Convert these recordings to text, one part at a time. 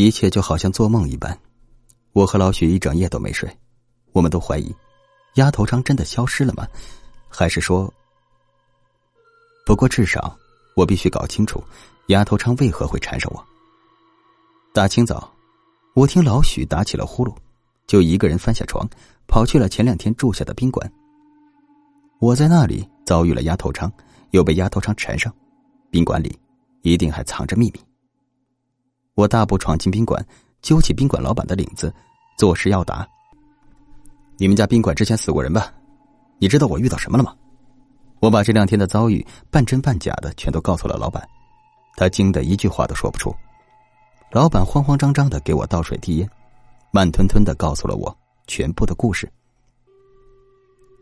一切就好像做梦一般。我和老许一整夜都没睡，我们都怀疑，丫头昌真的消失了吗？还是说……不过至少我必须搞清楚，丫头昌为何会缠上我。大清早，我听老许打起了呼噜，就一个人翻下床，跑去了前两天住下的宾馆。我在那里遭遇了丫头昌，又被丫头昌缠上，宾馆里一定还藏着秘密。我大步闯进宾馆。揪起宾馆老板的领子，作势要打。你们家宾馆之前死过人吧？你知道我遇到什么了吗？我把这两天的遭遇半真半假的全都告诉了老板，他惊得一句话都说不出。老板慌慌张张的给我倒水递烟，慢吞吞的告诉了我全部的故事。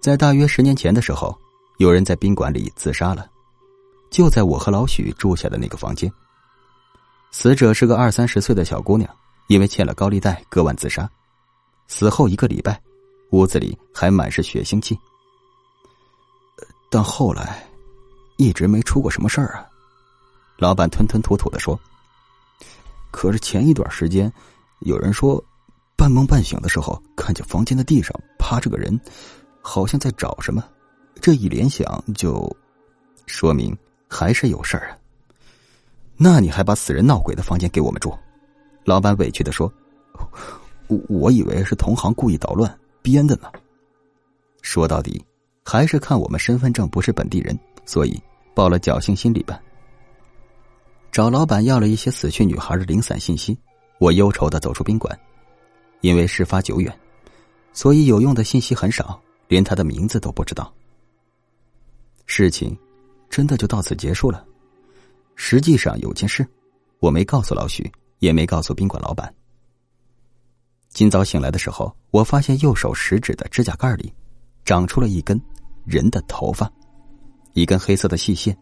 在大约十年前的时候，有人在宾馆里自杀了，就在我和老许住下的那个房间。死者是个二三十岁的小姑娘。因为欠了高利贷，割腕自杀。死后一个礼拜，屋子里还满是血腥气。但后来，一直没出过什么事儿啊。老板吞吞吐吐的说：“可是前一段时间，有人说，半梦半醒的时候，看见房间的地上趴着个人，好像在找什么。这一联想，就说明还是有事儿啊。那你还把死人闹鬼的房间给我们住？”老板委屈的说：“我我以为是同行故意捣乱编的呢。说到底，还是看我们身份证不是本地人，所以抱了侥幸心理吧。”找老板要了一些死去女孩的零散信息，我忧愁的走出宾馆。因为事发久远，所以有用的信息很少，连他的名字都不知道。事情真的就到此结束了。实际上有件事，我没告诉老许。也没告诉宾馆老板。今早醒来的时候，我发现右手食指的指甲盖里长出了一根人的头发，一根黑色的细线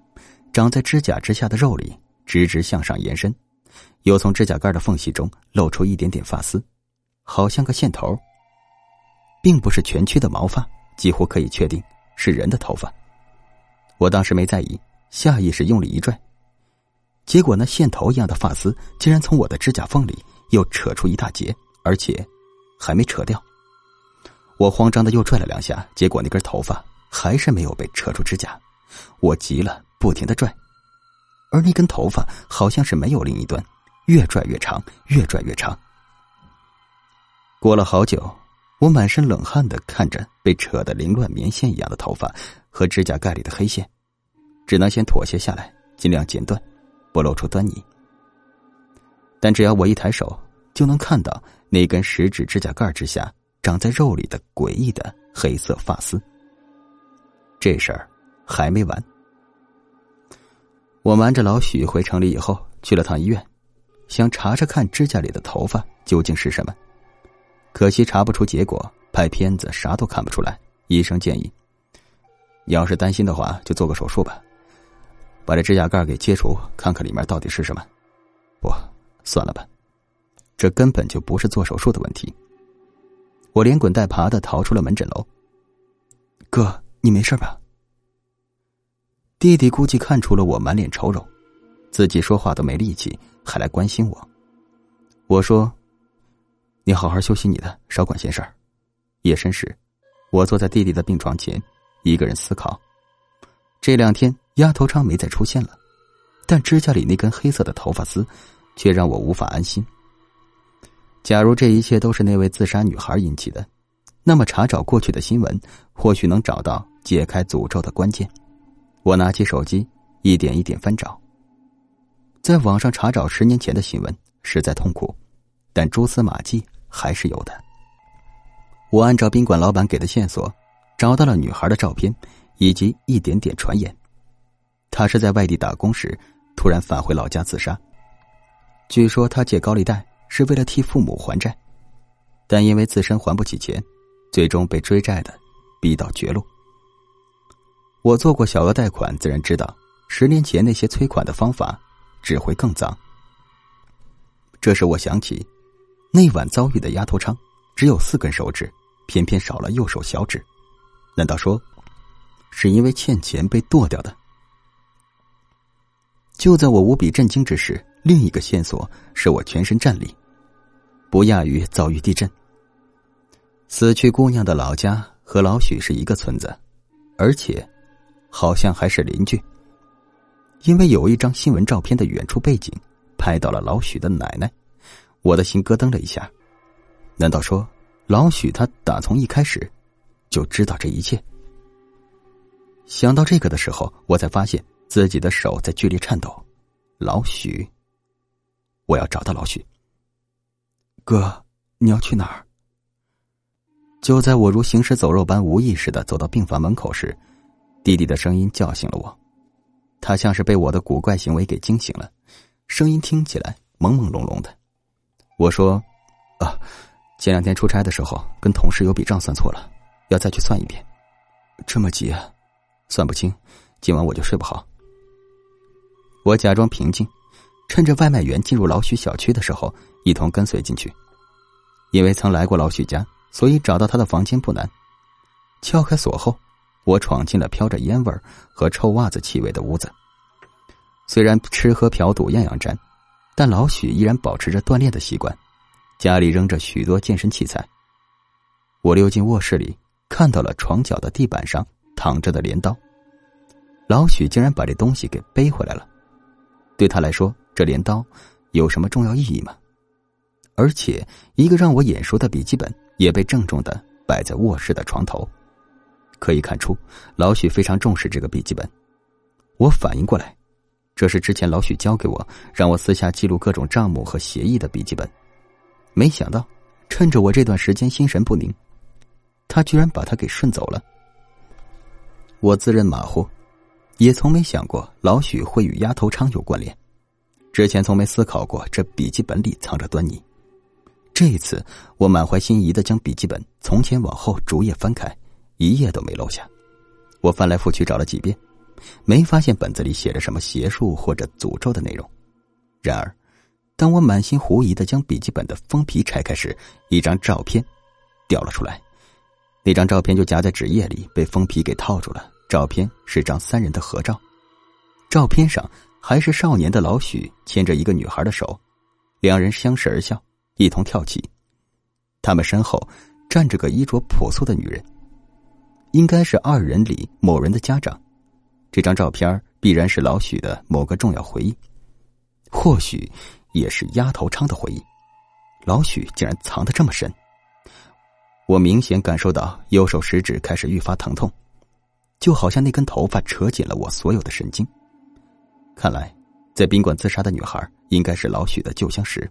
长在指甲之下的肉里，直直向上延伸，又从指甲盖的缝隙中露出一点点发丝，好像个线头，并不是全区的毛发，几乎可以确定是人的头发。我当时没在意，下意识用力一拽。结果，那线头一样的发丝竟然从我的指甲缝里又扯出一大截，而且还没扯掉。我慌张的又拽了两下，结果那根头发还是没有被扯出指甲。我急了，不停的拽，而那根头发好像是没有另一端，越拽越长，越拽越长。过了好久，我满身冷汗的看着被扯得凌乱棉线一样的头发和指甲盖里的黑线，只能先妥协下来，尽量剪断。不露出端倪，但只要我一抬手，就能看到那根食指指甲盖之下长在肉里的诡异的黑色发丝。这事儿还没完，我瞒着老许回城里以后，去了趟医院，想查查看指甲里的头发究竟是什么，可惜查不出结果，拍片子啥都看不出来。医生建议，你要是担心的话，就做个手术吧。把这指甲盖给切除，看看里面到底是什么。不，算了吧，这根本就不是做手术的问题。我连滚带爬的逃出了门诊楼。哥，你没事吧？弟弟估计看出了我满脸愁容，自己说话都没力气，还来关心我。我说：“你好好休息你的，少管闲事儿。”夜深时，我坐在弟弟的病床前，一个人思考。这两天。丫头昌没再出现了，但指甲里那根黑色的头发丝，却让我无法安心。假如这一切都是那位自杀女孩引起的，那么查找过去的新闻，或许能找到解开诅咒的关键。我拿起手机，一点一点翻找，在网上查找十年前的新闻，实在痛苦，但蛛丝马迹还是有的。我按照宾馆老板给的线索，找到了女孩的照片，以及一点点传言。他是在外地打工时，突然返回老家自杀。据说他借高利贷是为了替父母还债，但因为自身还不起钱，最终被追债的逼到绝路。我做过小额贷款，自然知道十年前那些催款的方法只会更脏。这时我想起，那晚遭遇的丫头昌只有四根手指，偏偏少了右手小指，难道说是因为欠钱被剁掉的？就在我无比震惊之时，另一个线索使我全身战栗，不亚于遭遇地震。死去姑娘的老家和老许是一个村子，而且好像还是邻居。因为有一张新闻照片的远处背景拍到了老许的奶奶，我的心咯噔了一下。难道说老许他打从一开始就知道这一切？想到这个的时候，我才发现自己的手在剧烈颤抖。老许，我要找到老许。哥，你要去哪儿？就在我如行尸走肉般无意识的走到病房门口时，弟弟的声音叫醒了我。他像是被我的古怪行为给惊醒了，声音听起来朦朦胧胧的。我说：“啊，前两天出差的时候跟同事有笔账算错了，要再去算一遍。这么急啊？算不清，今晚我就睡不好。”我假装平静，趁着外卖员进入老许小区的时候，一同跟随进去。因为曾来过老许家，所以找到他的房间不难。敲开锁后。我闯进了飘着烟味和臭袜子气味的屋子。虽然吃喝嫖赌样样沾，但老许依然保持着锻炼的习惯，家里扔着许多健身器材。我溜进卧室里，看到了床角的地板上躺着的镰刀。老许竟然把这东西给背回来了。对他来说，这镰刀有什么重要意义吗？而且，一个让我眼熟的笔记本也被郑重的摆在卧室的床头。可以看出，老许非常重视这个笔记本。我反应过来，这是之前老许交给我，让我私下记录各种账目和协议的笔记本。没想到，趁着我这段时间心神不宁，他居然把它给顺走了。我自认马虎，也从没想过老许会与丫头昌有关联。之前从没思考过这笔记本里藏着端倪。这一次，我满怀心仪的将笔记本从前往后逐页翻开。一页都没漏下，我翻来覆去找了几遍，没发现本子里写着什么邪术或者诅咒的内容。然而，当我满心狐疑的将笔记本的封皮拆开时，一张照片掉了出来。那张照片就夹在纸页里，被封皮给套住了。照片是张三人的合照，照片上还是少年的老许牵着一个女孩的手，两人相视而笑，一同跳起。他们身后站着个衣着朴素的女人。应该是二人里某人的家长，这张照片必然是老许的某个重要回忆，或许也是丫头昌的回忆。老许竟然藏得这么深，我明显感受到右手食指开始愈发疼痛，就好像那根头发扯紧了我所有的神经。看来，在宾馆自杀的女孩应该是老许的旧相识。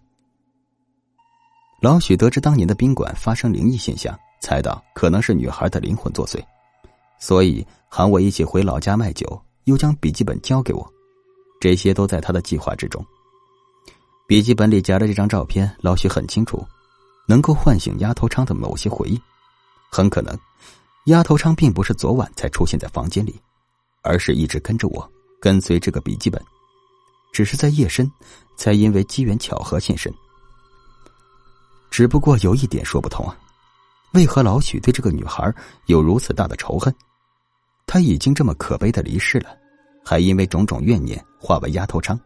老许得知当年的宾馆发生灵异现象，猜到可能是女孩的灵魂作祟。所以喊我一起回老家卖酒，又将笔记本交给我，这些都在他的计划之中。笔记本里夹着这张照片，老许很清楚，能够唤醒丫头昌的某些回忆。很可能，丫头昌并不是昨晚才出现在房间里，而是一直跟着我，跟随这个笔记本，只是在夜深，才因为机缘巧合现身。只不过有一点说不通啊。为何老许对这个女孩有如此大的仇恨？他已经这么可悲的离世了，还因为种种怨念化为丫头昌，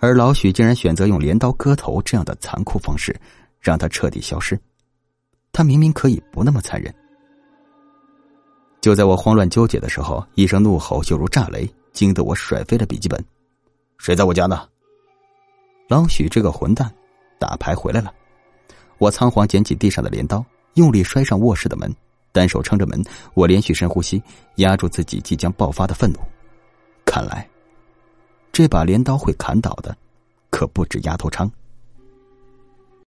而老许竟然选择用镰刀割头这样的残酷方式，让他彻底消失。他明明可以不那么残忍。就在我慌乱纠结的时候，一声怒吼就如炸雷，惊得我甩飞了笔记本。谁在我家呢？老许这个混蛋，打牌回来了！我仓皇捡起地上的镰刀。用力摔上卧室的门，单手撑着门，我连续深呼吸，压住自己即将爆发的愤怒。看来，这把镰刀会砍倒的，可不止丫头昌。